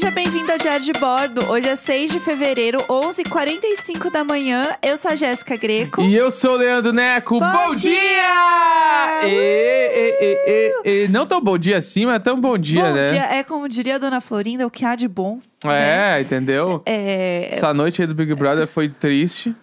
Seja bem-vindo ao Diário de Bordo. Hoje é 6 de fevereiro, 11h45 da manhã. Eu sou a Jéssica Greco. E eu sou o Leandro Neco. Bom dia! dia! E, e, e, e, não tão bom dia assim, mas tão bom dia, Bom né? dia, é como diria a dona Florinda, o que há de bom. né? É, entendeu? É... Essa noite aí do Big Brother foi triste.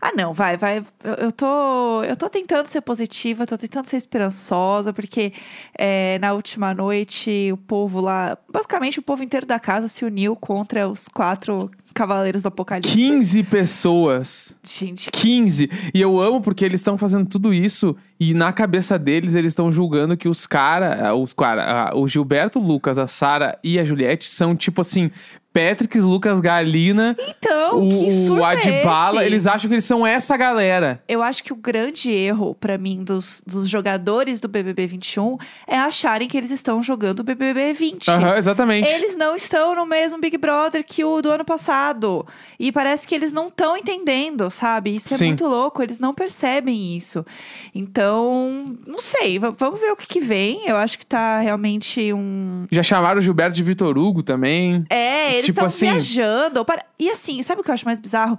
Ah, não, vai, vai. Eu, eu tô, eu tô tentando ser positiva, tô tentando ser esperançosa, porque é, na última noite o povo lá, basicamente o povo inteiro da casa se uniu contra os quatro cavaleiros do apocalipse. 15 pessoas. Gente, 15. E eu amo porque eles estão fazendo tudo isso e na cabeça deles eles estão julgando que os cara, os cara, o Gilberto, o Lucas, a Sara e a Juliette são tipo assim, Patrick, Lucas Galina, então, que o, surto o Adbala, é eles acham que eles são essa galera. Eu acho que o grande erro, pra mim, dos, dos jogadores do BBB 21 é acharem que eles estão jogando o BBB 20. Aham, exatamente. Eles não estão no mesmo Big Brother que o do ano passado. E parece que eles não estão entendendo, sabe? Isso é Sim. muito louco, eles não percebem isso. Então, não sei, vamos ver o que, que vem. Eu acho que tá realmente um. Já chamaram o Gilberto de Vitor Hugo também. É, eles Tipo estão assim- viajando. Para- E assim, sabe o que eu acho mais bizarro?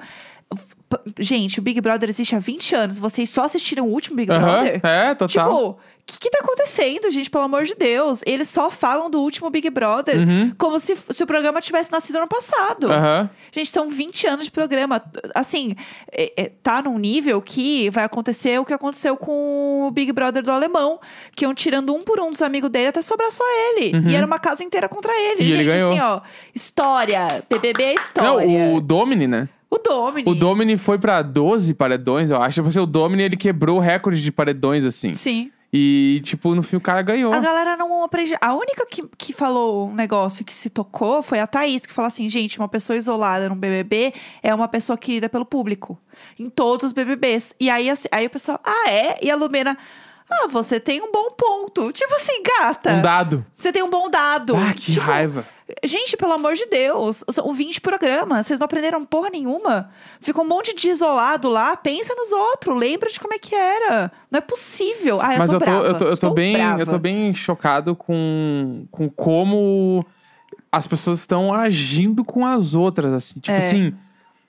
Gente, o Big Brother existe há 20 anos. Vocês só assistiram o último Big Brother? É, total. Tipo, que, que tá acontecendo, gente? Pelo amor de Deus. Eles só falam do último Big Brother Uhum. como se, se o programa tivesse nascido ano passado. Aham. Gente, são 20 anos de programa. Assim, é- é, tá num nível que vai acontecer o que aconteceu com o Big Brother do alemão. Que iam tirando um por um dos amigos dele até sobrar só ele. E era uma casa inteira contra ele. Uhum. E gente, ele assim, ó. História. BBB é história. Não, o Domini, né? O Domini. O Domini foi pra 12 paredões, eu acho. Tipo assim, o Domini, ele quebrou o recorde de paredões, assim. Sim. E, tipo, no fim o cara ganhou. A galera não aprende. A única que, que falou um negócio que se tocou foi a Thaís, que falou assim: gente, uma pessoa isolada num BBB é uma pessoa querida pelo público. Em todos os BBBs. E aí, assim, aí o pessoal, ah, é? E a Lumena, ah, você tem um bom ponto. Tipo assim, gata. Um dado. Você tem um bom dado. Ah, que Tipo, raiva. Gente, pelo amor de Deus, são 20 programas, vocês não aprenderam porra nenhuma. Fica um monte de isolado lá, pensa nos outros, lembra de como é que era. Não é possível. Ah, eu Mas tô eu tô, brava. eu tô, eu tô bem, brava. eu tô bem chocado com, com como as pessoas estão agindo com as outras, assim. Tipo É. assim,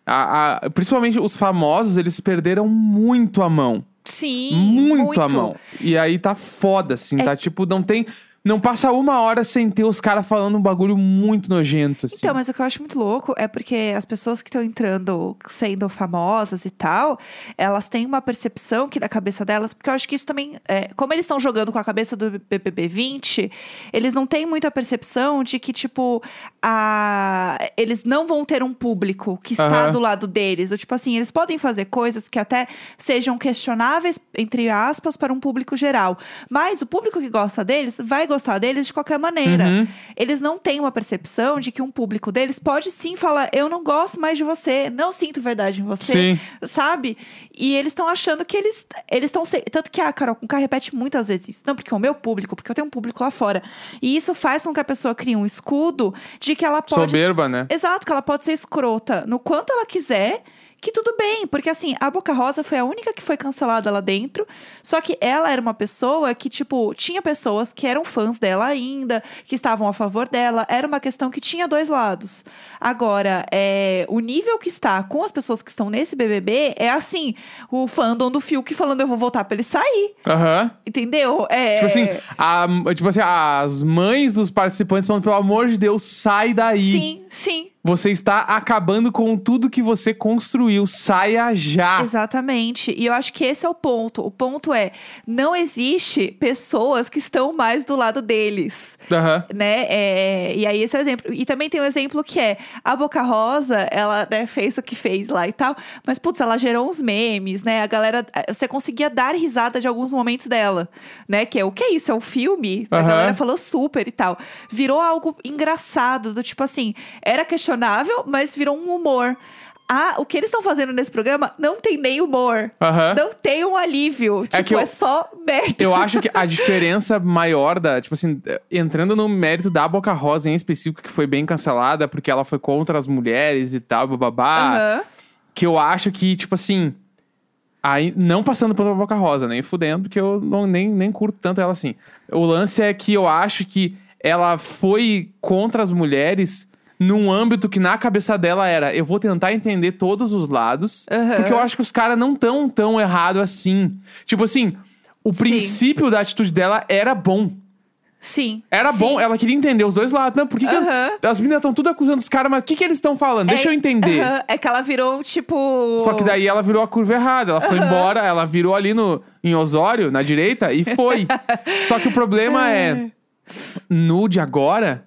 a- a- principalmente os famosos, eles perderam muito a mão. Sim, muito, a mão. E aí tá foda, assim, É- tá? Tipo, não tem. Não passa uma hora sem ter os caras falando um bagulho muito nojento, assim. Então, mas o que eu acho muito louco é porque as pessoas que estão entrando sendo famosas e tal, elas têm uma percepção que na cabeça delas, porque eu acho que isso também, é, como eles estão jogando com a cabeça do BBB 20, eles não têm muita percepção de que, tipo, a, eles não vão ter um público que está Aham. do lado deles. Ou, tipo assim, eles podem fazer coisas que até sejam questionáveis, entre aspas, para um público geral. Mas o público que gosta deles vai gostar deles de qualquer maneira Uhum. eles não têm uma percepção de que um público deles pode sim falar: eu não gosto mais de você, não sinto verdade em você, Sim. sabe? E eles estão achando que eles eles estão tanto que a Carol Conká repete muitas vezes isso, não porque é o meu público, porque eu tenho um público lá fora. E isso faz com que a pessoa crie um escudo de que ela pode Soberba, né? Exato, que ela pode ser escrota no quanto ela quiser. Que tudo bem, porque assim, a Boca Rosa foi a única que foi cancelada lá dentro. Só que ela era uma pessoa que, tipo, tinha pessoas que eram fãs dela ainda, que estavam a favor dela. Era uma questão que tinha dois lados. Agora, é, o nível que está com as pessoas que estão nesse BBB é assim: o fandom do Fiuk falando, eu vou votar pra ele sair. Aham. Entendeu? É. Tipo assim, a- tipo assim, as mães dos participantes falando, pelo amor de Deus, sai daí. Sim, sim. Você está acabando com tudo que você construiu. Saia já. Exatamente. E eu acho que esse é o ponto. O ponto é: não existe pessoas que estão mais do lado deles. Aham. Né? É, e aí, esse é o exemplo. E também tem um exemplo que é a Boca Rosa, ela né, fez o que fez lá e tal, mas putz, ela gerou uns memes, né? A galera, você conseguia dar risada de alguns momentos dela, né? Que é o que é isso? É um filme? A Aham. galera falou super e tal. Virou algo engraçado, do tipo assim, era questionável, mas virou um humor. Ah, o que eles estão fazendo nesse programa não tem nem humor. Aham. Não tem um alívio. Tipo, é, que eu- só merda. Eu acho que a diferença maior da, tipo assim, entrando no mérito da Boca Rosa em específico, que foi bem cancelada, porque ela foi contra as mulheres e tal, bababá. Aham. Que eu acho que, tipo assim. Aí, não passando pela Boca Rosa, nem fudendo, porque eu não, nem, nem curto tanto ela assim. O lance é que eu acho que ela foi contra as mulheres num âmbito que na cabeça dela era: eu vou tentar entender todos os lados, Aham. porque eu acho que os caras não tão tão errado assim. Tipo assim, o Sim. princípio da atitude dela era bom. Sim. Era sim. bom, ela queria entender os dois lados. Não, por que, que as meninas estão tudo acusando os caras, mas o que, que eles estão falando? Deixa É- eu entender. É que ela virou, tipo. Só que daí ela virou a curva errada. Ela foi embora, ela virou ali no, em Osório, na direita, e foi. Só que o problema é, no de agora,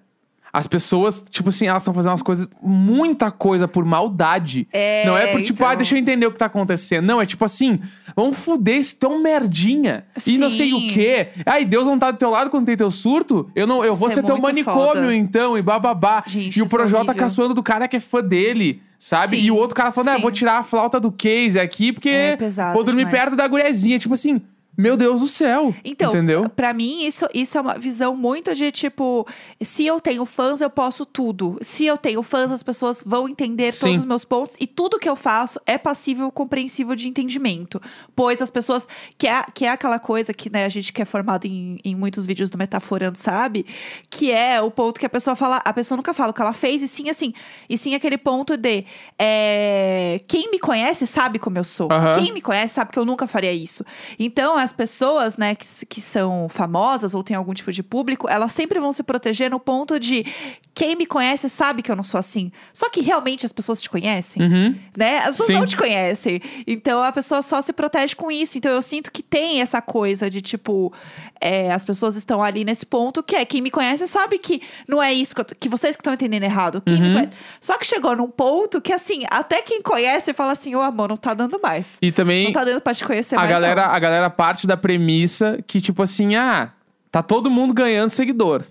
as pessoas, tipo assim, elas estão fazendo umas coisas, muita coisa por maldade. É, Não é por tipo, então. ah, deixa eu entender o que tá acontecendo. Não, é tipo assim, vamos fuder esse tão merdinha. E não sei o Sim. quê. Ai, Deus não tá do teu lado quando tem teu surto? Eu não, eu vou Isso é ser teu muito manicômio, foda. então, e bababá. Gente, e o é Projota caçoando do cara que é fã dele. Sabe? Sim. E o outro cara falando, ah, Sim. vou tirar a flauta do case aqui, porque É pesado vou dormir demais. perto da guriazinha. Tipo assim, meu Deus do céu. Então, Entendeu? pra mim, isso, isso é uma visão muito de tipo: se eu tenho fãs, eu posso tudo. Se eu tenho fãs, as pessoas vão entender Sim. todos os meus pontos. E tudo que eu faço é passível, compreensível de entendimento. Pois as pessoas. Que é, que é aquela coisa que né, a gente que é formado em, em muitos vídeos do Metaforando sabe, que é o ponto que a pessoa fala. A pessoa nunca fala o que ela fez, e sim assim. E sim aquele ponto de. é, quem me conhece sabe como eu sou. Quem me conhece sabe que eu nunca faria isso. Então, as pessoas, né, que, que são famosas ou têm algum tipo de público, elas sempre vão se proteger no ponto de quem me conhece sabe que eu não sou assim. Só que realmente as pessoas te conhecem, Uhum. né? As pessoas Sim. não te conhecem. Então, a pessoa só se protege com isso. Então, eu sinto que tem essa coisa de, tipo, é, as pessoas estão ali nesse ponto que é quem me conhece sabe que não é isso que, tô- que vocês que estão entendendo errado. Uhum. Só que chegou num ponto que, assim, até quem conhece fala assim, ô amor, não tá dando mais. E também Não tá dando pra te conhecer a mais. galera, não. a galera parte da premissa que, tipo assim, ah, tá todo mundo ganhando seguidor.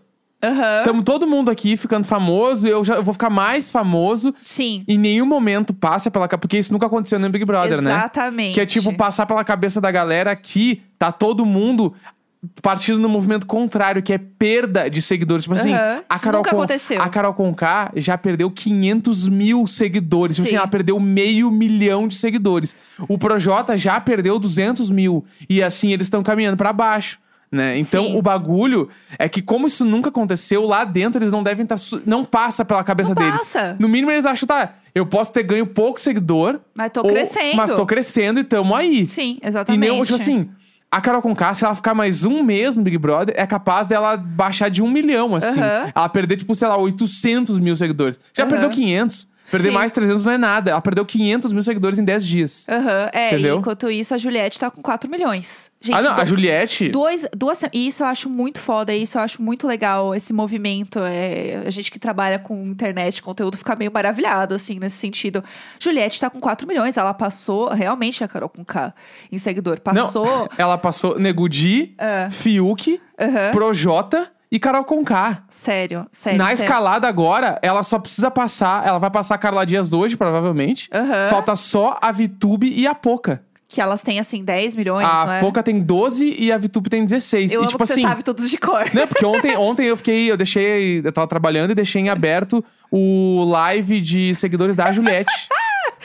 Tamo todo mundo aqui ficando famoso, eu já eu vou ficar mais famoso. Sim. Em nenhum momento passa pela cabeça. Porque isso nunca aconteceu no Big Brother, né? Exatamente. Que é tipo passar pela cabeça da galera que tá todo mundo partindo no movimento contrário, que é perda de seguidores. Tipo assim, Aham, a isso Carol, nunca Con- aconteceu. a Carol Conká já perdeu 500 mil seguidores. Tipo assim, Sim. ela perdeu meio milhão de seguidores. O Projota já perdeu 200 mil. E assim, eles estão caminhando pra baixo. Né? Então, Sim. o bagulho é que, como isso nunca aconteceu, lá dentro eles não devem estar. não passa pela cabeça Não deles. passa. No mínimo, eles acham, tá, eu posso ter ganho pouco seguidor. Mas tô ou- crescendo. Mas tô crescendo e tamo aí. Sim, E exatamente. nem, tipo assim, a Carol Conká, se ela ficar mais um mês no Big Brother, é capaz dela baixar de um milhão, assim. Aham. Ela perder, tipo, sei lá, 800 mil seguidores. Já Aham. perdeu 500. Perder Sim. mais 300 não é nada. Ela perdeu 500 mil seguidores em 10 dias. Aham, é, Entendeu? e enquanto isso, a Juliette tá com 4 milhões. Gente, ah, não, a do- Juliette... Duas, duas, e isso eu acho muito foda, isso eu acho muito legal, esse movimento. É, a gente que trabalha com internet, conteúdo, fica meio maravilhado, assim, nesse sentido. Juliette tá com 4 milhões, ela passou realmente a Carol com K em seguidor. Passou. Não, ela passou Negudi, É. Fiuk, Aham. Projota e Carol Conká. Sério, sério. Na sério. escalada agora, ela só precisa passar. Ela vai passar a Carla Dias hoje, provavelmente. Aham. Falta só a Vitube e a Poca. Que elas têm, assim, 10 milhões, A é? Poca tem 12 e a Vitube tem 16. Eu e tipo assim. você sabe todos de cor. Não, porque ontem, ontem eu fiquei, eu deixei, eu tava trabalhando e deixei em aberto o live de seguidores da Juliette.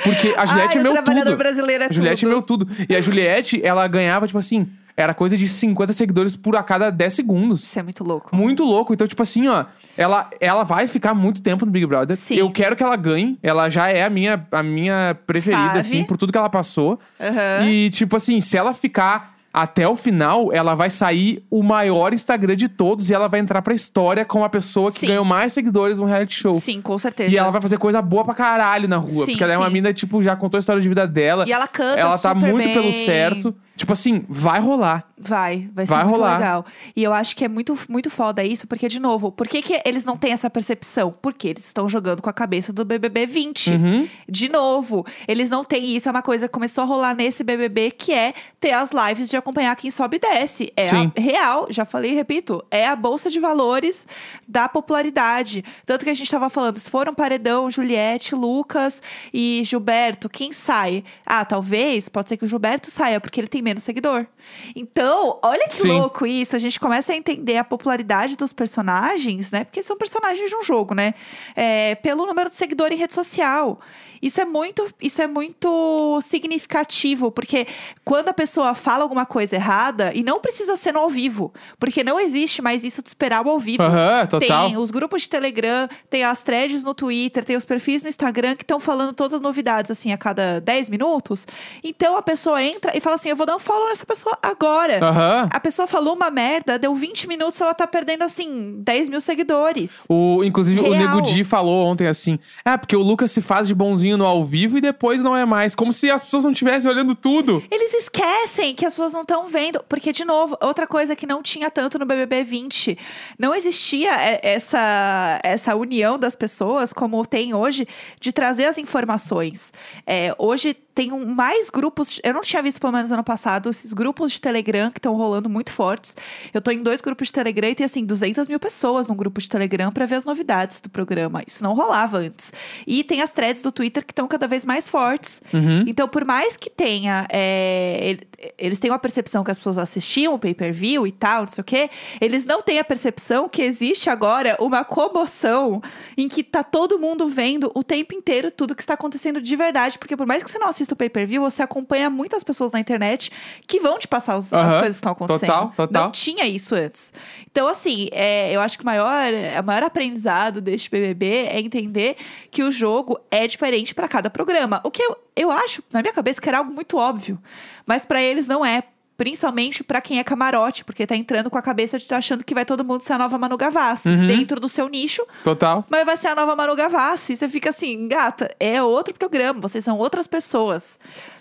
Porque a Juliette Ai, é meu tudo. brasileiro é a Juliette tudo. é meu tudo. E a Juliette, ela ganhava, tipo assim, era coisa de 50 seguidores por a cada 10 segundos. Isso é muito louco. Muito louco. Então, tipo assim, ó, ela, ela vai ficar muito tempo no Big Brother. Sim. Eu quero que ela ganhe. Ela já é a minha, a minha preferida, Fave. assim, por tudo que ela passou. Aham. E, tipo assim, se ela ficar até o final, ela vai sair o maior Instagram de todos e ela vai entrar pra história como a pessoa que Sim. ganhou mais seguidores no reality show. Sim, com certeza. E ela vai fazer coisa boa pra caralho na rua. Sim, porque ela é uma sim. mina, tipo, já contou a história de vida dela. E ela canta Ela tá muito pelo bem. certo. Tipo assim, vai rolar. Vai, vai ser Vai muito rolar. legal. E eu acho que é muito, muito foda isso, porque, de novo, por que, que eles não têm essa percepção? Porque eles estão jogando com a cabeça do BBB 20. Uhum. De novo, eles não têm isso. É uma coisa que começou a rolar nesse BBB, que é ter as lives de acompanhar quem sobe e desce. É real, já falei e repito, é a bolsa de valores da popularidade. Tanto que a gente tava falando, se for um paredão, Juliette, Lucas e Gilberto, quem sai? Ah, talvez, pode ser que o Gilberto saia, porque ele tem menos seguidor. Então, olha que Sim. louco isso. A gente começa a entender a popularidade dos personagens, né? Porque são personagens de um jogo, né? É, pelo número de seguidor em rede social. Isso é muito, isso é muito significativo, porque quando a pessoa fala alguma coisa errada, e não precisa ser no ao vivo, porque não existe mais isso de esperar o ao vivo. Aham, total. Tem os grupos de Telegram, tem as threads no Twitter, tem os perfis no Instagram que estão falando todas as novidades, assim, a cada 10 minutos. Então a pessoa entra e fala assim: eu vou dar um follow nessa pessoa agora. Aham. A pessoa falou uma merda, deu 20 minutos, ela tá perdendo, assim, 10 mil seguidores. O, inclusive, o Real. Nego Di falou ontem assim: Ah, porque o Lucas se faz de bonzinho no ao vivo e depois não é mais. Como se as pessoas não estivessem olhando tudo. Eles esquecem que as pessoas não estão vendo. Porque, de novo, outra coisa que não tinha tanto no BBB 20. Não existia essa, essa união das pessoas, como tem hoje, de trazer as informações. É, hoje tem um- mais grupos. Eu não tinha visto, pelo menos ano passado, esses grupos de Telegram que estão rolando muito fortes. Eu tô em dois grupos de Telegram e tem, assim, 200 mil pessoas num grupo de Telegram pra ver as novidades do programa. Isso não rolava antes. E tem as threads do Twitter que estão cada vez mais fortes. Uhum. Então, por mais que tenha. é, ele- eles têm uma percepção que as pessoas assistiam o pay-per-view e tal, não sei o quê. Eles não têm a percepção que existe agora uma comoção em que tá todo mundo vendo o tempo inteiro tudo que está acontecendo de verdade. Porque por mais que você não assista o pay-per-view, você acompanha muitas pessoas na internet que vão te passar os- as Aham. coisas que estão acontecendo. Total, total. Não tinha isso antes. Então, assim, é, eu acho que o maior, o maior aprendizado deste BBB é entender que o jogo é diferente para cada programa. O que eu, eu acho, na minha cabeça, que era algo muito óbvio. Mas para eles não é. Principalmente pra quem é camarote, porque tá entrando com a cabeça de tá achando que vai todo mundo ser a nova Manu Gavassi, Uhum. dentro do seu nicho, Total. mas vai ser a nova Manu Gavassi. Você fica assim, gata, é outro programa, vocês são outras pessoas.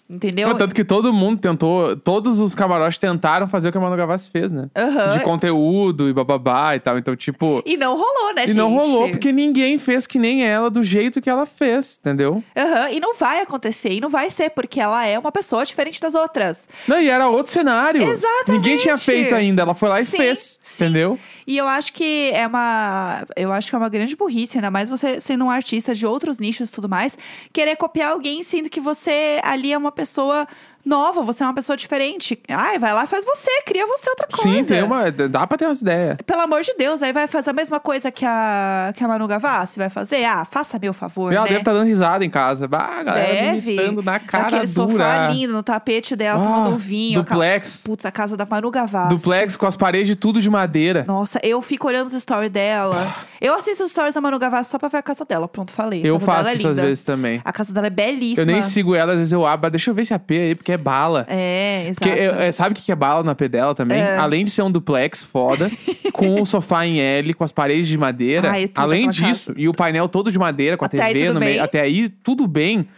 Entendeu? Não, tanto que todo mundo tentou, todos os camarotes tentaram fazer o que a Manu Gavassi fez, né? Aham. De conteúdo e bababá e tal. Então, tipo. E não rolou, né, E gente? não rolou porque ninguém fez que nem ela do jeito que ela fez, entendeu? Aham, e não vai acontecer, e não vai ser, porque ela é uma pessoa diferente das outras. Não, e era outro cenário. Exatamente. Ninguém tinha feito ainda. Ela foi lá e Sim, fez, sim. entendeu? E eu acho que é uma. Eu acho que é uma grande burrice, ainda mais você sendo um artista de outros nichos e tudo mais, querer copiar alguém sendo que você ali é uma pessoa nova, você é uma pessoa diferente. Ai, vai lá e faz você, cria você outra coisa. Sim, tem uma, dá pra ter umas ideias. Pelo amor de Deus, aí vai fazer a mesma coisa que a, que a Manu Gavassi vai fazer? Ah, faça meu favor, Ela né? deve estar dando risada em casa. Ah, a galera Deve. na cara Aquele sofá dura. lindo no tapete dela, Ah, tomando um vinho. duplex. Putz, a casa da Manu Gavassi. Duplex com as paredes tudo de madeira. Nossa, eu fico olhando os stories dela. Eu assisto os stories da Manu Gavassi só pra ver a casa dela. Pronto, falei. A Eu casa faço é isso às vezes também. A casa dela é belíssima. Eu nem sigo ela, às vezes eu abro. Deixa eu ver esse AP aí, porque é bala. É, exato. Porque, é, é, sabe o que é bala no AP dela também? É. Além de ser um duplex foda, com o sofá em L, com as paredes de madeira. Ai, tudo além disso, e o painel todo de madeira, com a Até aí TV no meio. bem? Até aí, tudo bem.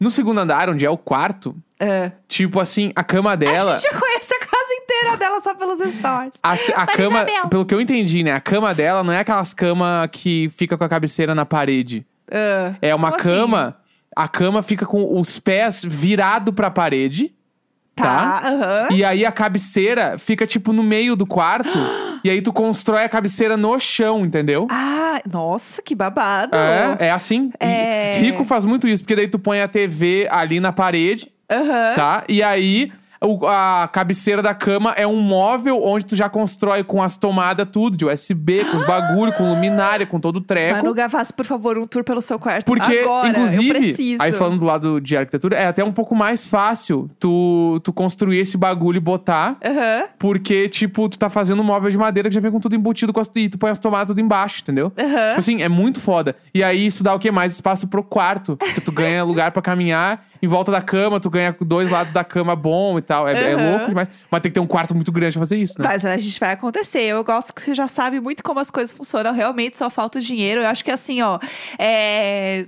No segundo andar, onde é o quarto, É. tipo assim, a cama dela. A gente já conhece a casa inteira dela só pelos stories. A, a cama, Isabel. pelo que eu entendi, né? A cama dela não é aquelas camas que fica com a cabeceira na parede. Ah, É uma como assim? A cama fica com os pés virado pra parede. Tá, aham. E aí a cabeceira fica tipo no meio do quarto. e aí tu constrói a cabeceira no chão, entendeu? Ah, nossa, que babado. É, é assim. É. Rico faz muito isso, porque daí tu põe a TV ali na parede, Aham. tá? E aí o- a cabeceira da cama é um móvel onde tu já constrói com as tomadas tudo, de USB, com os bagulho, com luminária, com todo o treco. Manu Gavassi, por favor, um tour pelo seu quarto. Porque, Agora, inclusive, aí falando do lado de arquitetura, é até um pouco mais fácil tu, tu construir esse bagulho e botar. Aham. Porque, tipo, tu tá fazendo um móvel de madeira que já vem com tudo embutido com as, e tu põe as tomadas tudo embaixo, entendeu? Aham. Tipo assim, é muito foda. E aí isso dá o quê? Mais espaço pro quarto. Porque tu ganha lugar pra caminhar. Em volta da cama, tu ganha dois lados da cama bom e tal. É, é Aham. louco demais. Mas tem que ter um quarto muito grande pra fazer isso, né? Mas a gente vai acontecer. Eu gosto que você já sabe muito como as coisas funcionam. Realmente só falta o dinheiro. Eu acho que assim, ó, é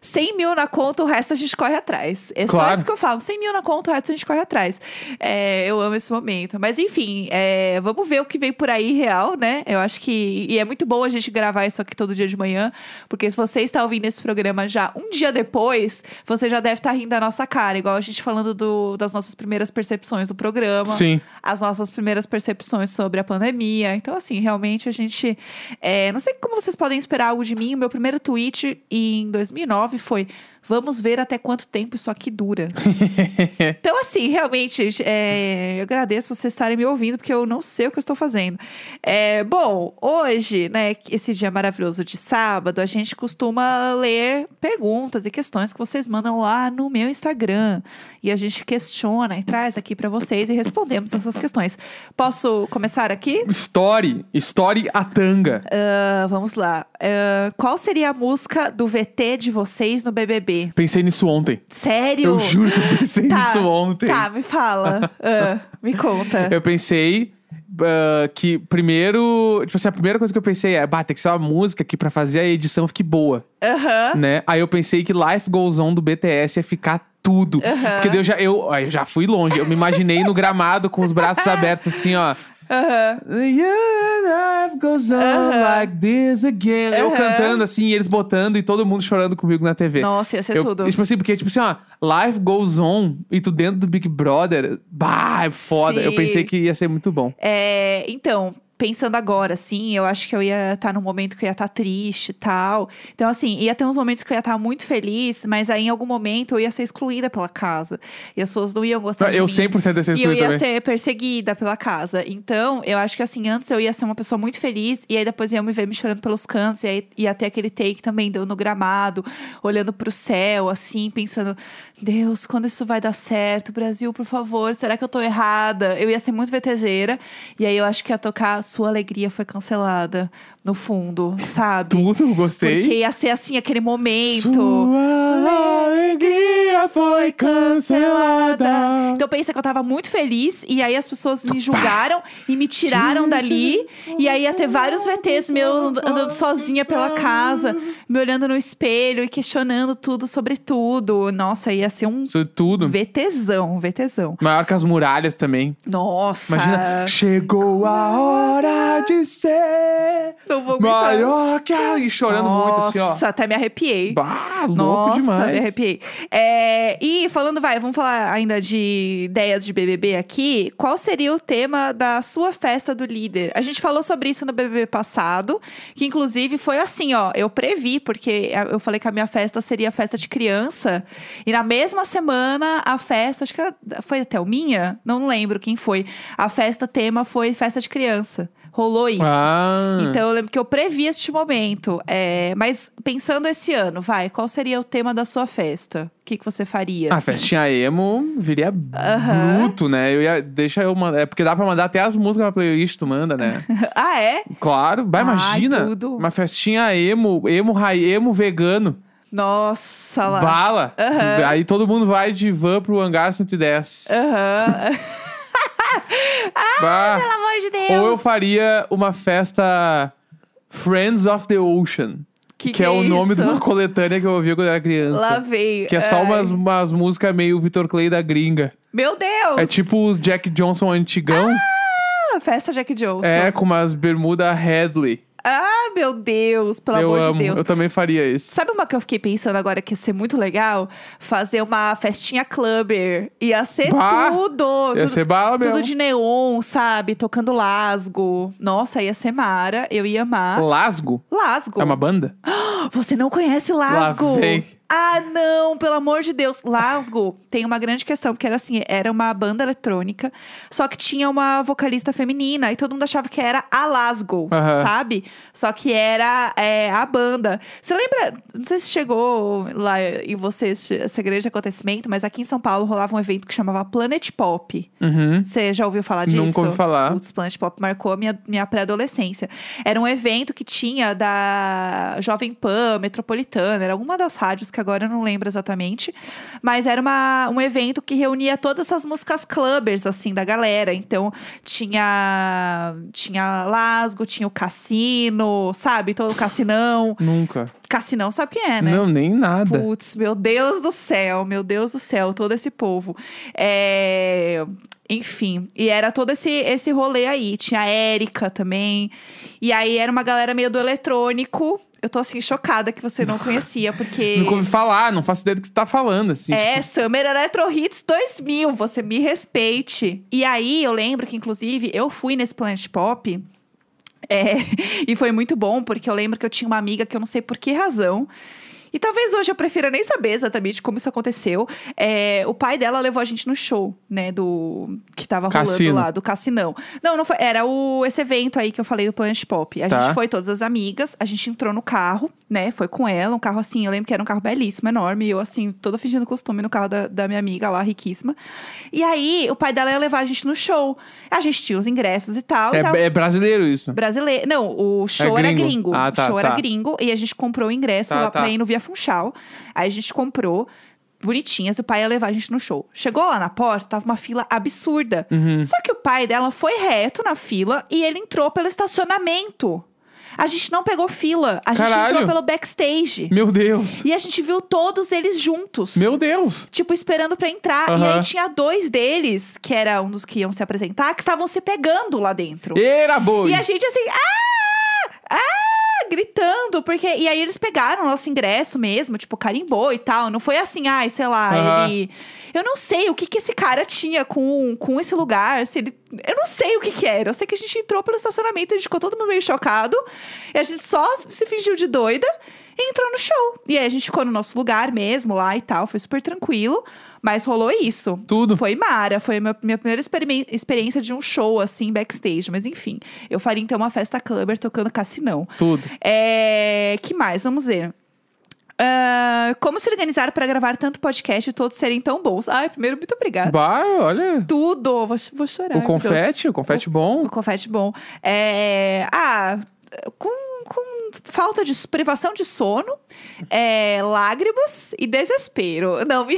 100 mil na conta, o resto a gente corre atrás. É só Claro. isso que eu falo. 100 mil na conta, o resto a gente corre atrás. É, eu amo esse momento. Mas enfim, é, vamos ver o que vem por aí real, né? Eu acho que. E é muito bom a gente gravar isso aqui todo dia de manhã. Porque se você está ouvindo esse programa já um dia depois, você já deve estar rindo da nossa cara. Igual a gente falando do- das nossas primeiras percepções do programa Sim. as nossas primeiras percepções sobre a pandemia. Então, assim, realmente a gente. é, não sei como vocês podem esperar algo de mim. O meu primeiro tweet em 2009 foi: Vamos ver até quanto tempo isso aqui dura. então, assim, realmente, é, eu agradeço vocês estarem me ouvindo, porque eu não sei o que eu estou fazendo. É, bom, hoje, né, esse dia maravilhoso de sábado, a gente costuma ler perguntas e questões que vocês mandam lá no meu Instagram. E a gente questiona e traz aqui para vocês e respondemos essas questões. Posso começar aqui? Story. Story a tanga. Ah, vamos lá. Ah, qual seria a música do VT de vocês no BBB? Pensei nisso ontem. Sério? Eu juro que eu pensei Tá, nisso ontem. Tá, me fala. Ah, me conta. Eu pensei ah, que primeiro. Tipo assim, a primeira coisa que eu pensei é, bah, tem que ser uma música que pra fazer a edição fique boa, Aham. né? Aí eu pensei que Life Goes On do BTS ia ficar tudo. Aham. Porque eu já, eu, eu já fui longe. Eu me imaginei no gramado com os braços abertos, assim, ó. Aham. Yeah, life goes on like this again. Eu cantando assim, e eles botando e todo mundo chorando comigo na TV. Nossa, ia ser Eu- tudo. Tipo assim, porque, tipo assim, ó, life goes on e tu dentro do Big Brother, bah, é foda. Eu Sim. pensei que ia ser muito bom. É, então, pensando agora, assim, eu acho que eu ia estar num momento que eu ia estar triste e tal. Então, assim, ia ter uns momentos que eu ia estar muito feliz, mas aí em algum momento eu ia ser excluída pela casa. E as pessoas não iam gostar de Eu mim. 100% ia ser E eu ia também. ser perseguida pela casa. Então, eu acho que assim, antes eu ia ser uma pessoa muito feliz, e aí depois iam me ver me chorando pelos cantos, e aí ia ter aquele take também deu no gramado, olhando pro céu, assim, pensando: Deus, quando isso vai dar certo? Brasil, por favor, será que eu tô errada? Eu ia ser muito VTZera, e aí eu acho que ia tocar Sua Alegria Foi Cancelada no fundo, sabe? Tudo, gostei. Porque ia ser assim, aquele momento. Sua alegria foi cancelada. Então pensa que eu tava muito feliz e aí as pessoas me julgaram e me tiraram dali. E aí ia ter vários VTs meus andando sozinha pela casa, me olhando no espelho e questionando tudo sobre tudo. Nossa, ia ser um Isso tudo. VTzão, VTzão. Maior que as muralhas também. Nossa. Imagina, chegou a hora de ser Não vou aguentar. maior que a... E chorando muito assim, ó. Nossa, até me arrepiei. Bah, louco Nossa, demais. me arrepiei. É, e falando, vai, vamos falar ainda de ideias de BBB aqui. Qual seria o tema da sua festa do líder? A gente falou sobre isso no BBB passado, que inclusive foi assim, ó. Eu previ, porque eu falei que a minha festa seria festa de criança. E na mesma semana, a festa, acho que foi até o minha, não lembro quem foi. A festa tema foi festa de criança. Rolou isso. Ah. Então eu lembro que eu previ este momento. É, mas pensando esse ano, vai, qual seria o tema da sua festa? O que, que você faria? A assim? festinha emo viria bruto, né? Eu ia, deixa eu mandar. É porque dá pra mandar até as músicas pra playlist, tu manda, né? ah, é? claro, vai, Ai, imagina. tudo. Uma festinha emo, emo, rai- emo vegano. Nossa lá. Bala. Aham. Aí todo mundo vai de van pro hangar 110. Aham. Bah. Pelo amor de Deus. Ou eu faria uma festa Friends of the Ocean. Que Que, que é, é o nome de uma coletânea que eu ouvia quando era criança. Lá veio. Que é só Ai. umas, umas músicas meio Vitor Clay da gringa. Meu Deus! É tipo os Jack Johnson antigão. Ah, festa Jack Johnson. é, com umas bermuda Headley. Ah, meu Deus, pelo eu amor amo. de Deus. Eu também faria isso. Sabe uma que eu fiquei pensando agora que ia ser muito legal? Fazer uma festinha clubber. Ia ser Bah! tudo. Ia tudo, ser bala mesmo. tudo de neon, sabe? Tocando lasgo. Nossa, ia ser mara. Eu ia amar. Lasgo? Lasgo. É uma banda? Você não conhece Lasgo? Lá vem. Ah, não, pelo amor de Deus. Lasgo tem uma grande questão, porque era assim, era uma banda eletrônica, só que tinha uma vocalista feminina, e todo mundo achava que era a Lasgo, Aham. sabe? Só que era é, a banda. Você lembra, não sei se chegou lá em você esse, grande acontecimento, mas aqui em São Paulo rolava um evento que chamava Planet Pop. Uhum. Você já ouviu falar disso? Nunca ouvi falar. Putz, Planet Pop marcou a minha, minha pré-adolescência. Era um evento que tinha da Jovem Pan, Metropolitana, era alguma das rádios que agora eu não lembro exatamente. Mas era uma, um evento que reunia todas essas músicas clubbers, assim, da galera. Então, tinha, tinha Lasgo, tinha o Cassino, sabe? Todo o Cassinão. Nunca. Cassinão sabe quem é, né? Não, nem nada. Putz, meu Deus do céu, meu Deus do céu, todo esse povo. É, Enfim, e era todo esse, esse rolê aí. Tinha a Érica também. E aí era uma galera meio do eletrônico. Eu tô assim, chocada que você não conhecia, porque. Nunca ouvi falar, não faço ideia do que você tá falando, assim. É, tipo, Summer Electro Hits 2000, você me respeite. E aí, eu lembro que, inclusive, eu fui nesse Planet Pop. é, e foi muito bom, porque eu lembro que eu tinha uma amiga que eu não sei por que razão. E talvez hoje eu prefira nem saber exatamente como isso aconteceu. É, o pai dela levou a gente no show, né? Do. Que tava rolando Cassino. lá, do Cassinão. Não, não foi. Era o, esse evento aí que eu falei do Planet Pop. A Tá. gente foi todas as amigas, a gente entrou no carro, né? Foi com ela, um carro assim, eu lembro que era um carro belíssimo, enorme. Eu, assim, toda fingindo costume no carro da, da minha amiga lá, riquíssima. E aí, o pai dela ia levar a gente no show. A gente tinha os ingressos e tal. e tava- É, é brasileiro isso. brasileiro. Não, o show É era gringo. gringo. Ah, tá, o show era tá. gringo e a gente comprou o ingresso Tá, lá tá. pra ir no Via Funchal. Aí a gente comprou. Bonitinhas, o pai ia levar a gente no show. Chegou lá na porta, tava uma fila absurda. Uhum. Só que o pai dela foi reto na fila e ele entrou pelo estacionamento. A gente não pegou fila, a gente Caralho. entrou pelo backstage. Meu Deus. E a gente viu todos eles juntos. Meu Deus. Tipo, esperando pra entrar. E aí tinha dois deles, que era um dos que iam se apresentar, que estavam se pegando lá dentro. Era boi. E a gente assim, ah! Ah! Gritando, porque. E aí eles pegaram o nosso ingresso mesmo, tipo, carimbou e tal. Não foi assim, ai, sei lá, Aham. ele. Eu não sei o que, que esse cara tinha com, com esse lugar. Se ele. Eu não sei o que, que era. Eu sei que a gente entrou pelo estacionamento, a gente ficou todo mundo meio chocado. E a gente só se fingiu de doida e entrou no show. E aí a gente ficou no nosso lugar mesmo lá e tal. Foi super tranquilo. Mas rolou isso. Tudo. Foi Mara, foi a minha, minha primeira experiência de um show, assim, backstage. Mas enfim, eu faria então uma festa clubber tocando cassinão. Tudo. É... que mais? Vamos ver. Ah, como se organizar para gravar tanto podcast e todos serem tão bons? Ai, primeiro, muito obrigada. Bah, olha. Tudo! Vou, vou chorar. O meu Deus. confete, o confete bom. O confete bom. É... Ah, com, com falta de privação de sono, é, lágrimas e desespero. Não, me...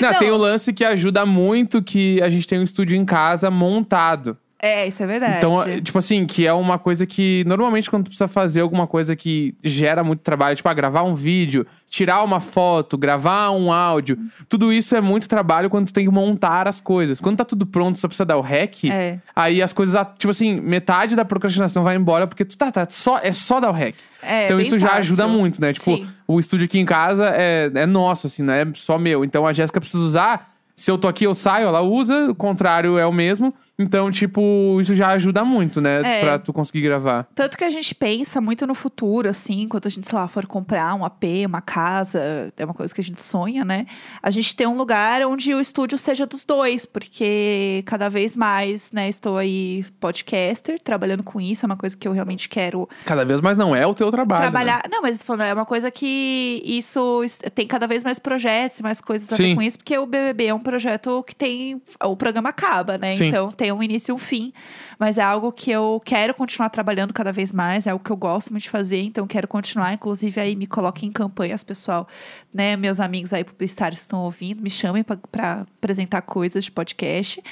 Não, Não. tem o lance que ajuda muito que a gente tem um estúdio em casa montado. É, isso é verdade. Então, é, tipo assim, que é uma coisa que normalmente quando tu precisa fazer alguma coisa que gera muito trabalho, tipo, ah, gravar um vídeo, tirar uma foto, gravar um áudio, tudo isso é muito trabalho quando tu tem que montar as coisas. Quando tá tudo pronto, só precisa dar o rec, É. aí as coisas, tipo assim, metade da procrastinação vai embora porque tu tá, tá, só, é só dar o rec. É, então bem isso já fácil. ajuda muito, né? Tipo, Sim. o estúdio aqui em casa é, é nosso, assim, não é só meu. Então a Jéssica precisa usar. Se eu tô aqui, eu saio, ela usa, o contrário é o mesmo. Então, tipo, isso já ajuda muito, né? É. Pra tu conseguir gravar. Tanto que a gente pensa muito no futuro, assim, quando a gente, sei lá, for comprar um AP, uma casa, é uma coisa que a gente sonha, né? A gente ter um lugar onde o estúdio seja dos dois, porque cada vez mais, né, estou aí podcaster, trabalhando com isso, é uma coisa que eu realmente quero Cada vez mais não é o teu trabalho. né? trabalhar. Não, mas falando, é uma coisa que isso tem cada vez mais projetos e mais coisas a ver Sim. com isso, porque o BBB é um projeto que tem. O programa acaba, né? Sim. Então tem um início e um fim. Mas é algo que eu quero continuar trabalhando cada vez mais, é algo que eu gosto muito de fazer, então quero continuar. Inclusive, aí me coloquem em campanhas, pessoal, né? Meus amigos aí publicitários estão ouvindo, me chamem pra apresentar coisas de podcast.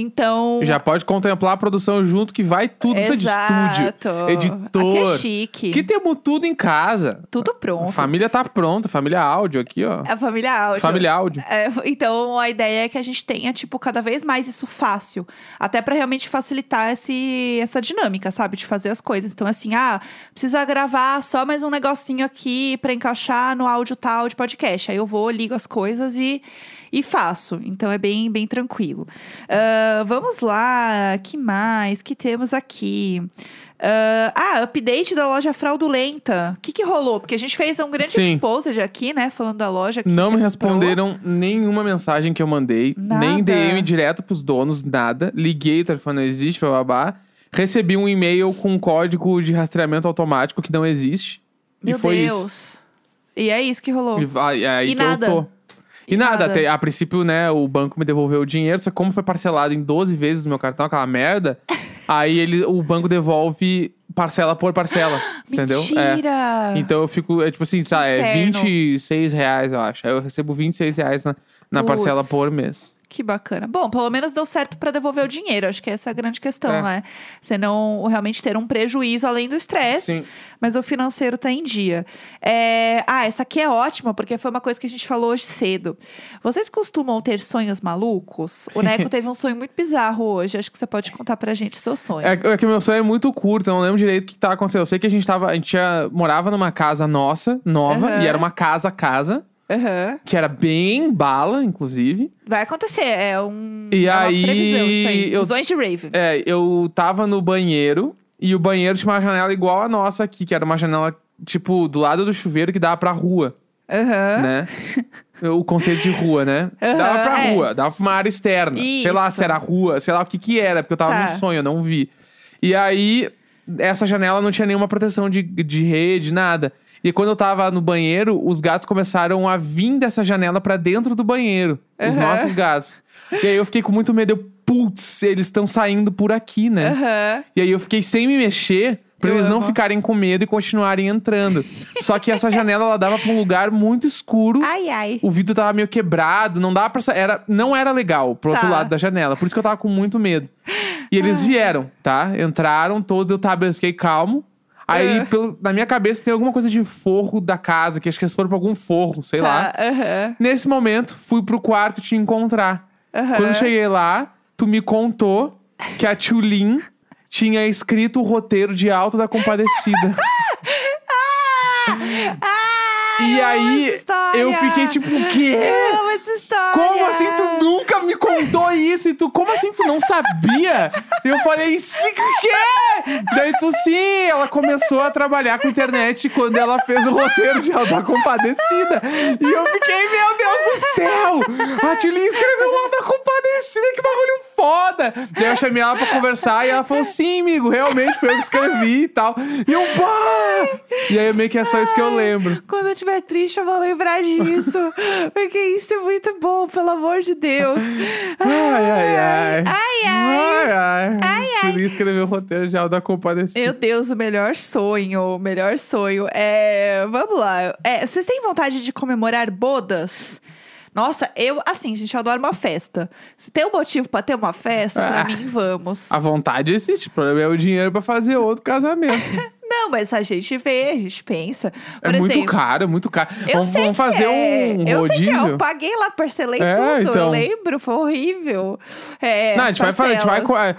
Então. Já pode contemplar a produção junto, que vai tudo de estúdio. Exato. Editor. Aqui é chique. Que temos tudo em casa. Tudo A pronto. família tá pronta, família áudio aqui, ó. A família áudio. Família áudio. É, então, a ideia é que a gente tenha, tipo, cada vez mais isso fácil. Até pra realmente facilitar esse, essa dinâmica, sabe? De fazer as coisas. Então, assim, ah, precisa gravar só mais um negocinho aqui pra encaixar no áudio tal de podcast. Aí eu vou, ligo as coisas e, e faço. Então, é bem, bem tranquilo. Ah, vamos lá, que mais? que temos aqui? Ah, ah, update da loja fraudulenta. O que, que rolou? Porque a gente fez um grande Sim. exposed aqui, né? Falando da loja. Não me comprou. responderam nenhuma mensagem que eu mandei, nem Nada. DM direto pros donos, nada. Liguei, o telefone não existe, babá. Recebi um e-mail com um código de rastreamento automático que não existe. Meu e foi Deus. E é isso que rolou. isso. E, é aí E que nada. eu tô. E, E nada, nada. até- a princípio, né, o banco me devolveu o dinheiro, só que como foi parcelado em 12 vezes no meu cartão, aquela merda, aí ele, o banco devolve parcela por parcela, entendeu? É. Mentira! Então eu fico, é tipo assim, sabe, é inferno. 26 reais, eu acho. Aí eu recebo 26 reais na, na Puts. parcela por mês. Que bacana. Bom, pelo menos deu certo pra devolver o dinheiro. Acho que essa é a grande questão, É. né? Você não realmente ter um prejuízo além do estresse. Mas o financeiro tá em dia. É, Ah, essa aqui é ótima, porque foi uma coisa que a gente falou hoje cedo. Vocês costumam ter sonhos malucos? O Neco teve um sonho muito bizarro hoje. Acho que você pode contar pra gente o seu sonho. É, é que meu sonho é muito curto, eu não lembro direito o que tava acontecendo. Eu sei que a gente tava. A gente tinha, morava numa casa nossa, nova, Aham. e era uma casa-casa, Aham. que era bem bala, inclusive. Vai acontecer, é um. E é aí, previsão isso aí. eu- Visões de Raven. É, eu tava no banheiro e o banheiro tinha uma janela igual a nossa aqui, que era uma janela tipo, do lado do chuveiro que dava pra rua, Aham. né? o conceito de rua, né? Aham, dava pra é. rua, dava pra uma área externa. Sei lá Isso. se era rua, sei lá o que que era, porque eu tava Tá. no sonho, eu não vi. E aí, essa janela não tinha nenhuma proteção de, de rede, nada. E quando eu tava no banheiro, os gatos começaram a vir dessa janela pra dentro do banheiro. Os Aham. nossos gatos. E aí eu fiquei com muito medo. Eu, putz, eles estão saindo por aqui, né? Aham. E aí eu fiquei sem me mexer pra Eu eles não amo. ficarem com medo e continuarem entrando. Só que essa janela ela dava pra um lugar muito escuro. Ai, ai. O vidro tava meio quebrado, não dava pra era Não era legal pro outro Tá. lado da janela. Por isso que eu tava com muito medo. E eles vieram, tá? Entraram todos, eu tava, eu fiquei calmo. Aí, É. pelo- na minha cabeça, tem alguma coisa de forro da casa, que acho que eles foram pra algum forro, sei lá. Tá, aham. Nesse momento, fui pro quarto te encontrar. Quando cheguei lá, tu me contou que a Tulin tinha escrito o roteiro de Alto da Compadecida. Ah, e eu amo aí, eu fiquei tipo, o quê? Como assim tu nunca me contou isso? E tu, como assim tu não sabia? Eu falei, sim, o quê? Daí tu, sim, ela começou a trabalhar com internet quando ela fez o roteiro de Alta Compadecida. E eu fiquei, meu Deus do céu! A Tilly escreveu Alta Compadecida, que bagulho foda! Daí eu chamei ela pra conversar e ela falou, sim, amigo, realmente foi eu que escrevi e tal. E eu, bah! E aí meio que é só isso que eu lembro. Quando eu estiver triste, eu vou lembrar disso. porque isso é muito bom, pelo amor de Deus. Ai, ai, ai. Ai, ai. Ai, ai. Ai, ai. Tilly escreveu o roteiro de Alta Compadecida. Meu Deus, o melhor sonho, o melhor sonho. É, vamos lá. É, vocês têm vontade de comemorar bodas? Nossa, eu, assim, gente, eu adoro uma festa. Se tem um motivo pra ter uma festa, pra Ah. mim, vamos. A vontade existe, o problema é o dinheiro pra fazer outro casamento. Não, mas a gente vê, a gente pensa. é Por muito exemplo, caro, é muito caro. Eu vamos sei vamos fazer é. um Eu sei que é, rodízio. eu paguei lá, parcelei É, tudo. Eu então. lembro, foi horrível. É, Não, a gente vai fazer, a gente vai. parcelas.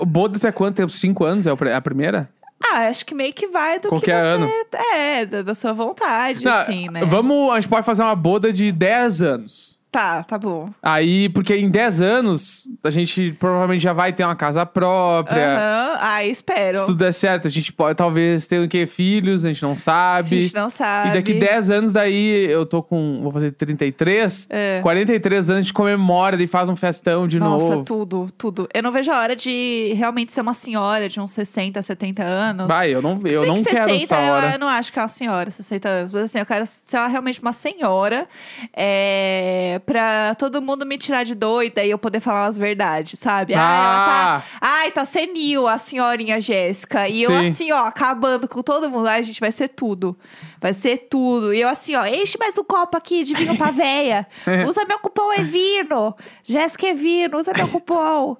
Uh, bodas é quanto tempo? Cinco anos é pre- a primeira? Ah, acho que meio que vai do Qualquer que você... ano. É, da, da sua vontade, Não, assim, né? Vamos, a gente pode fazer uma boda de 10 anos. Tá, tá bom. Aí, porque em 10 anos, a gente provavelmente já vai ter uma casa própria. Aham, ah, espero. Se tudo der certo, a gente pode talvez ter o quê? Filhos, a gente não A sabe. gente não sabe. E daqui 10 anos, daí eu tô com. Vou fazer 33. É. 43 anos, a gente comemora e faz um festão de Nossa, novo. tudo, tudo. Eu não vejo a hora de realmente ser uma senhora de uns 60, 70 anos. Vai, eu não, eu não que quero 60, essa eu- hora. Eu, não acho que é uma senhora, 60 anos. Mas assim, eu quero ser realmente uma senhora é, pra todo mundo me tirar de doida e eu poder falar as verdades, sabe? Ah, ela tá, ai, tá senil a senhorinha Jéssica. E eu Sim. assim, ó, acabando com todo mundo. Ai, gente, vai ser tudo. Vai ser tudo. E eu assim, ó, enche mais um copo aqui de vinho pra véia. Usa meu cupom Evino. Jéssica Evino, usa meu cupom.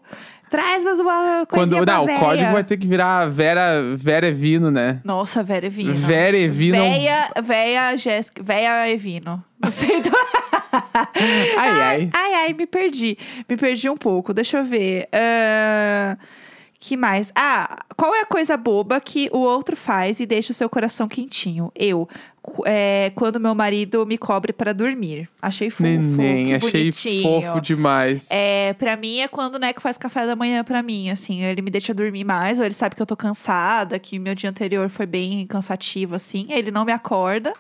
Traz mais uma Quando, coisinha pra não, o código vai ter que virar Vera, Vera Evino, né? Nossa, Vera Evino. Vera Evino. Véia, véia Jéssica, véia Evino. Não sei. do- Ai, ai. ai, ai, me perdi. Me perdi um pouco. Deixa eu ver. Ahn, que mais? Ah, qual é a coisa boba que o outro faz e deixa o seu coração quentinho? Eu. É, quando meu marido me cobre pra dormir. Achei fofo. Neném, achei bonitinho. fofo demais. É, pra mim é quando o Neco faz café da manhã pra mim, assim, ele me deixa dormir mais, ou ele sabe que eu tô cansada, que meu dia anterior foi bem cansativo, assim, ele não me acorda,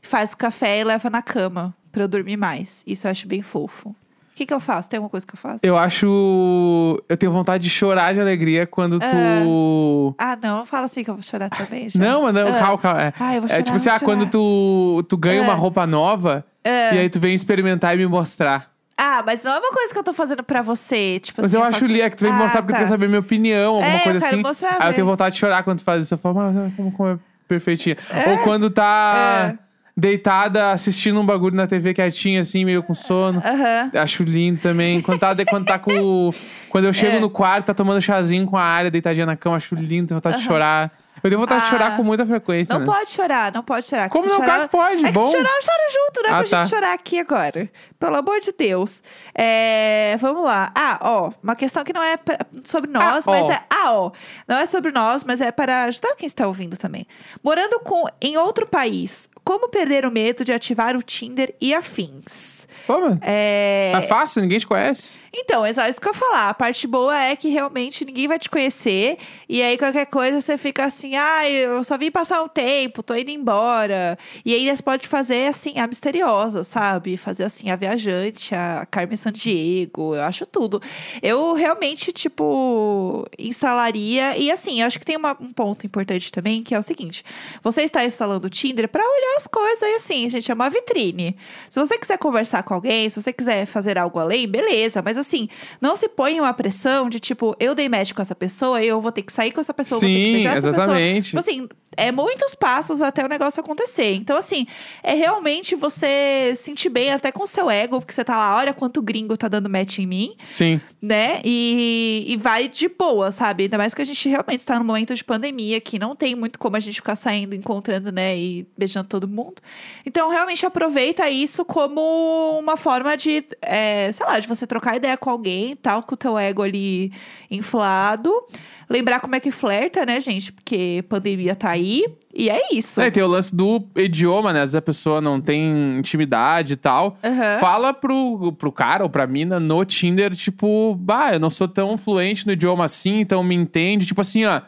faz o café e leva na cama pra eu dormir mais. Isso eu acho bem fofo. O que que eu faço? Tem alguma coisa que eu faço? Eu acho. Eu tenho vontade de chorar de alegria quando tu. Ah, não, não fala assim que eu vou chorar também, já. Não, mas não, Ah. calma, calma. É, Ah, eu vou é chorar, tipo assim, ah, quando tu, tu ganha uma Ah. roupa nova Ah. e aí tu vem experimentar e me mostrar. Ah, mas não é uma coisa que eu tô fazendo pra você, tipo Mas assim. eu acho faço- Lia que tu vem me Ah, mostrar porque tá. tu quer saber minha opinião, alguma É, eu coisa quero assim. mostrar aí eu mesmo. tenho vontade de chorar quando tu faz isso. Eu falo, mas como, como é perfeitinha. Ou quando tá É. deitada assistindo um bagulho na TV quietinha, assim, meio com sono. Aham. Acho lindo também. Quando tá, quando tá com. o- Quando eu chego É. no quarto, tá tomando chazinho com a área, deitadinha na cama, acho lindo, tenho vontade de chorar. Eu tenho vontade de Ah. chorar com muita frequência. Não né? pode chorar, não pode chorar. Como não? chorar- pode, é bom. se chorar, eu choro junto, não é Ah, pra tá. gente chorar aqui agora. Pelo amor de Deus. É, vamos lá. Ah, ó, uma questão que não é pra- sobre nós, Ah, mas ó. é. Ah, ó. Não é sobre nós, mas é para ajudar quem está ouvindo também. Morando com, em outro país, como perder o medo de ativar o Tinder e afins. Mano. É... É fácil, ninguém te conhece. Então, é só isso que eu falar. A parte boa é que realmente ninguém vai te conhecer. E aí, qualquer coisa, você fica assim, ah, eu só vim passar um tempo, tô indo embora. E aí, você pode fazer, assim, a misteriosa, sabe? Fazer, assim, a viajante, a Carmen Sandiego. Eu acho tudo. Eu realmente, tipo, instalaria. E assim, eu acho que tem uma- um ponto importante também, que é o seguinte: você está instalando o Tinder pra olhar as coisas e assim, gente, é uma vitrine. Se você quiser conversar com alguém, se você quiser fazer algo além, beleza. Mas assim, não se põe uma pressão de tipo, eu dei match com essa pessoa eu vou ter que sair com essa pessoa, vou ter que Sim, beijar essa exatamente. pessoa. Tipo assim, é muitos passos até o negócio acontecer. Então, assim, é realmente você sentir bem até com o seu ego, porque você tá lá, olha quanto gringo tá dando match em mim Sim. né? E, e vai de boa, sabe? Ainda mais que a gente realmente está num momento de pandemia que não tem muito como a gente ficar saindo, encontrando, né? E beijando todo mundo. Então, realmente aproveita isso como uma forma de, é, sei lá, de você trocar ideia com alguém, tal, com o teu ego ali inflado. Lembrar como é que flerta, né, gente? Porque pandemia tá aí. E é isso. É, tem o lance do idioma, né? Às vezes a pessoa não tem intimidade e tal. Aham. Fala pro, pro cara ou pra mina no Tinder, tipo, bah, eu não sou tão fluente no idioma assim, então me entende. Tipo assim, ó.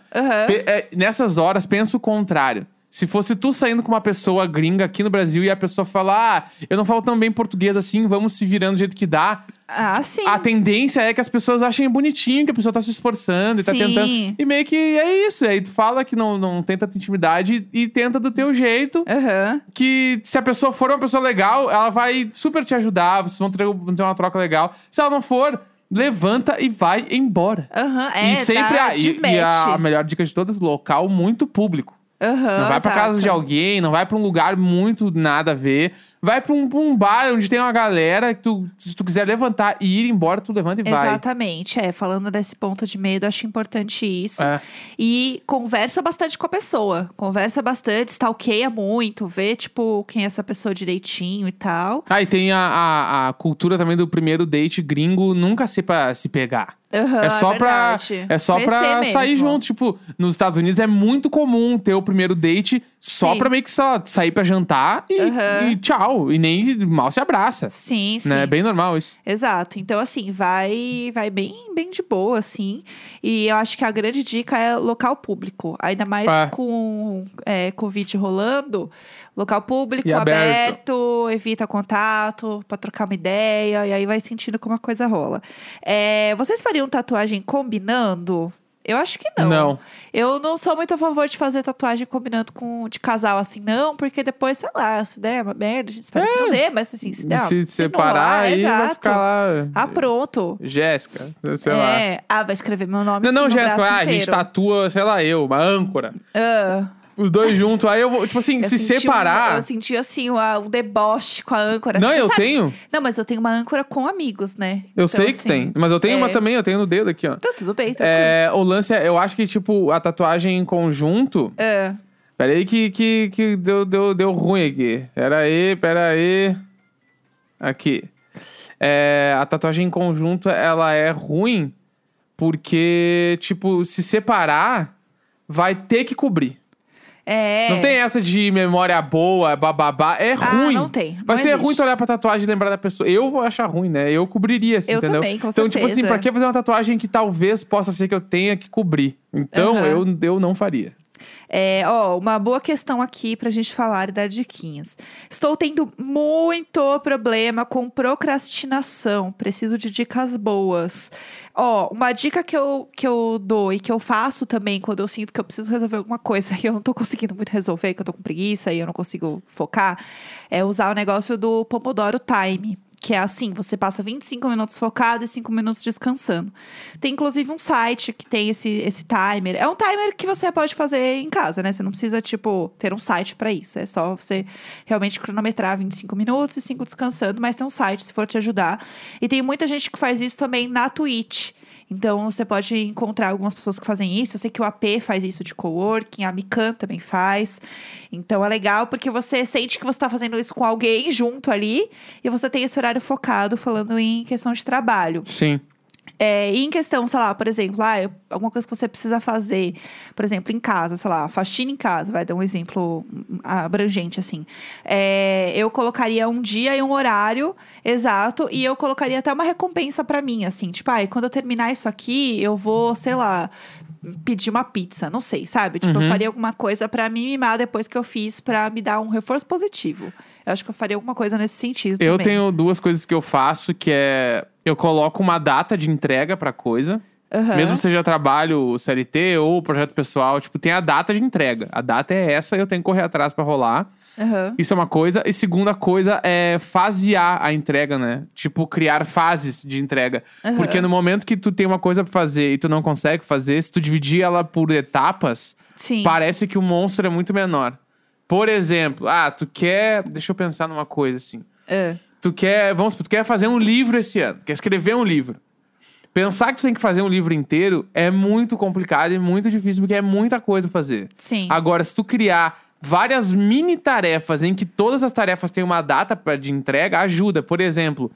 Pe- é, nessas horas, pensa o contrário. Se fosse tu saindo com uma pessoa gringa aqui no Brasil e a pessoa falar, ah, eu não falo tão bem português assim, vamos se virando do jeito que dá. Ah, sim. A tendência é que as pessoas achem bonitinho, que a pessoa tá se esforçando e tá Sim. tentando. E meio que é isso. Aí tu fala que não, não tem tanta intimidade e tenta do teu jeito. Aham. Que se a pessoa for uma pessoa legal, ela vai super te ajudar, vocês vão ter, vão ter uma troca legal. Se ela não for, levanta e vai embora. Aham. É, e sempre. dá ah, e, e a, a melhor dica de todas, local muito público. Aham, Não vai pra casa de alguém, não vai pra um lugar muito nada a ver. Vai pra um, pra um bar onde tem uma galera que tu, se tu quiser levantar e ir embora, tu levanta e vai. Exatamente, é. Falando desse ponto de medo, acho importante isso. É. E conversa bastante com a pessoa. Conversa bastante, stalkeia muito, vê, tipo, quem é essa pessoa direitinho e tal. Ah, e tem a, a, a cultura também do primeiro date gringo nunca ser pra se pegar. Aham, é só pra, verdade. é só Conhecer pra mesmo. sair junto. Tipo, nos Estados Unidos é muito comum ter o primeiro date só Sim. pra meio que lá, sair pra jantar e, Aham. e tchau. E nem mal se abraça. Sim, sim. Né? É bem normal isso. Exato. Então, assim, vai vai bem, bem de boa, assim. E eu acho que a grande dica é local público. Ainda mais É. com é, Covid rolando. Local público, aberto. aberto, evita contato, pra trocar uma ideia. E aí vai sentindo como a coisa rola. É, vocês fariam tatuagem combinando? Eu acho que não. Não. Eu não sou muito a favor de fazer tatuagem combinando com de casal assim, não, porque depois, sei lá, se der uma merda, a gente espera que não dê, mas assim, se der. É. se não separar, aí vai exato. ficar lá. Ah, pronto. Jéssica, sei lá. É. Ah, vai escrever meu nome Não, não, Jéssica, ah, a gente tatua, sei lá, eu, uma âncora. Ah, Os dois juntos, aí eu vou, tipo assim, eu se separar. Um, eu senti assim, o, o deboche com a âncora. Não, Você eu sabe- tenho. Não, mas eu tenho uma âncora com amigos, né? Eu Então, sei que assim, tem. Mas eu tenho uma é. também, eu tenho no dedo aqui, ó. Então, tudo bem, tranquilo. É, o lance é, eu acho que, tipo, a tatuagem em conjunto. Ah, Pera aí que, que, que deu, deu, deu ruim aqui. Pera aí, pera aí. Aqui. É, a tatuagem em conjunto, ela é ruim porque, tipo, se separar, vai ter que cobrir. É. Não tem essa de memória boa, bababá. É Ah, ruim. não tem. Vai Não ser existe. ruim tu olhar pra tatuagem e lembrar da pessoa. Eu vou achar ruim, né? Eu cobriria, assim, Eu entendeu? também, com então, tipo assim, certeza. pra que fazer uma tatuagem que talvez possa ser que eu tenha que cobrir? Então, Aham. eu, eu não faria. É, ó, uma boa questão aqui pra gente falar e dar diquinhas. Estou tendo muito problema com procrastinação. Preciso de dicas boas. Ó, uma dica que eu, que eu dou e que eu faço também quando eu sinto que eu preciso resolver alguma coisa e eu não tô conseguindo muito resolver, que eu tô com preguiça e eu não consigo focar, é usar o negócio do Pomodoro Time. Que é assim, você passa 25 minutos focado e 5 minutos descansando. Tem inclusive um site que tem esse, esse timer. É um timer que você pode fazer em casa, né? Você não precisa, tipo, ter um site pra isso. É só você realmente cronometrar 25 minutos e 5 descansando, mas tem um site se for te ajudar. E tem muita gente que faz isso também na Twitch. Então você pode encontrar algumas pessoas que fazem isso. Eu sei que o AP faz isso de coworking, a Mikan também faz. Então é legal porque você sente que você está fazendo isso com alguém junto ali e você tem esse horário focado falando em questão de trabalho. Sim. É, e em questão, sei lá, por exemplo, ah, eu- alguma coisa que você precisa fazer, por exemplo, em casa, sei lá, faxina em casa, vai dar um exemplo hum, abrangente, assim. É, eu colocaria um dia e um horário exato, e eu colocaria até uma recompensa pra mim, assim, tipo, ah, quando eu terminar isso aqui, eu vou, sei lá, pedir uma pizza, não sei, sabe? Tipo, eu faria alguma coisa pra me mimar depois que eu fiz, pra me dar um reforço positivo. Eu acho que eu faria alguma coisa nesse sentido Eu também. tenho duas coisas que eu faço, que é... Eu coloco uma data de entrega pra coisa. Aham. Mesmo seja trabalho CLT ou projeto pessoal, tipo, tem a data de entrega. A data é essa, eu tenho que correr atrás pra rolar. Aham. Isso é uma coisa. E segunda coisa é fasear a entrega, né? Tipo, criar fases de entrega. Aham. Porque no momento que tu tem uma coisa pra fazer e tu não consegue fazer, se tu dividir ela por etapas, Sim. parece que o monstro é muito menor. Por exemplo, ah, tu quer. Deixa eu pensar numa coisa assim. É. Tu quer. Vamos tu quer fazer um livro esse ano, quer escrever um livro. Pensar que tu tem que fazer um livro inteiro é muito complicado e muito difícil, porque é muita coisa pra fazer. Sim. Agora, se tu criar várias mini tarefas em que todas as tarefas têm uma data de entrega, ajuda. Por exemplo,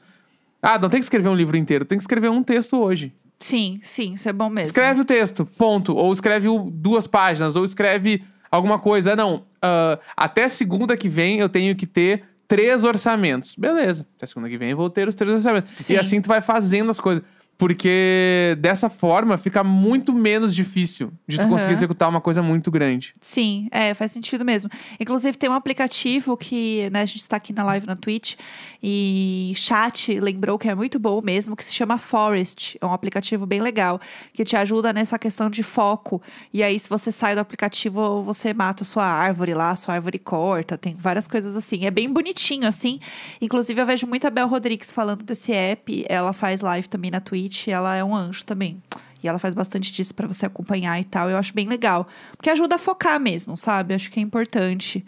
ah, não tem que escrever um livro inteiro, tem que escrever um texto hoje. Sim, sim, isso é bom mesmo. Escreve o texto, ponto. Ou escreve duas páginas, ou escreve alguma coisa. Ah, Não, ah, até segunda que vem eu tenho que ter três orçamentos. Beleza, até segunda que vem eu vou ter os três orçamentos. Sim. E assim tu vai fazendo as coisas. Porque dessa forma fica muito menos difícil de tu Aham. conseguir executar uma coisa muito grande. Sim, é, faz sentido mesmo. Inclusive, tem um aplicativo que, né, a gente está aqui na live na Twitch e chat lembrou que é muito bom mesmo, que se chama Forest. É um aplicativo bem legal, que te ajuda nessa questão de foco. E aí, se você sai do aplicativo, você mata sua árvore lá, sua árvore corta, tem várias coisas assim. É bem bonitinho, assim. Inclusive, eu vejo muito a Bel Rodrigues falando desse app. Ela faz live também na Twitch, ela é um anjo também. E ela faz bastante disso pra você acompanhar e tal. Eu acho bem legal. Porque ajuda a focar mesmo, sabe? Acho que é importante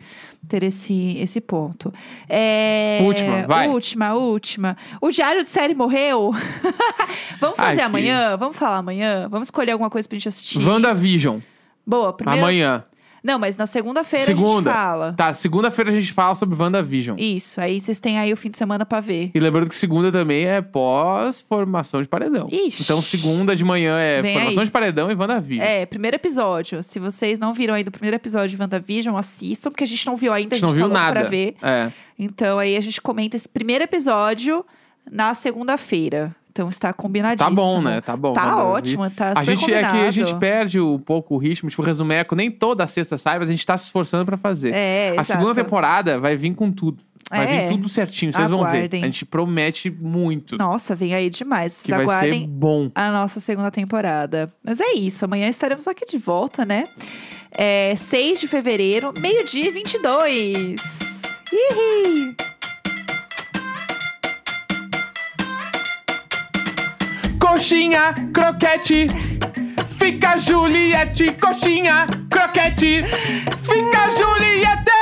ter esse, esse ponto. É... Última, vai. Última, última. O diário de série morreu? Vamos Ai, fazer que- amanhã? Vamos falar amanhã? Vamos escolher alguma coisa pra gente assistir? WandaVision, Boa, primeiro. amanhã. Não, mas na segunda-feira a gente Segunda. fala. Tá, segunda-feira a gente fala sobre WandaVision. Isso, aí vocês têm aí o fim de semana pra ver. E lembrando que segunda também é pós-formação de paredão. Ixi. Então segunda de manhã é Vem formação aí. de paredão e WandaVision. É, primeiro episódio. Se vocês não viram ainda o primeiro episódio de WandaVision, assistam, porque a gente não viu ainda, a gente não tá viu louco nada. pra ver. É. Então aí a gente comenta esse primeiro episódio na segunda-feira. Então está combinadíssimo. Tá bom, né? Tá bom. Tá ótimo, tá A gente é que a gente combinado. perde um pouco o ritmo, tipo, resumeco, nem toda sexta sai, mas a gente tá se esforçando pra fazer. É, a exato. segunda temporada vai vir com tudo. Vai É. vir tudo certinho, vocês vão ver. Aguardem. A gente promete muito Nossa, vem aí demais. Vocês que vai ser aguardem bom. a nossa segunda temporada. Mas é isso, amanhã estaremos aqui de volta, né? É 6 de fevereiro, meio-dia e 22. Ih! Coxinha, croquete. Fica Juliette, coxinha, croquete. Fica Juliette.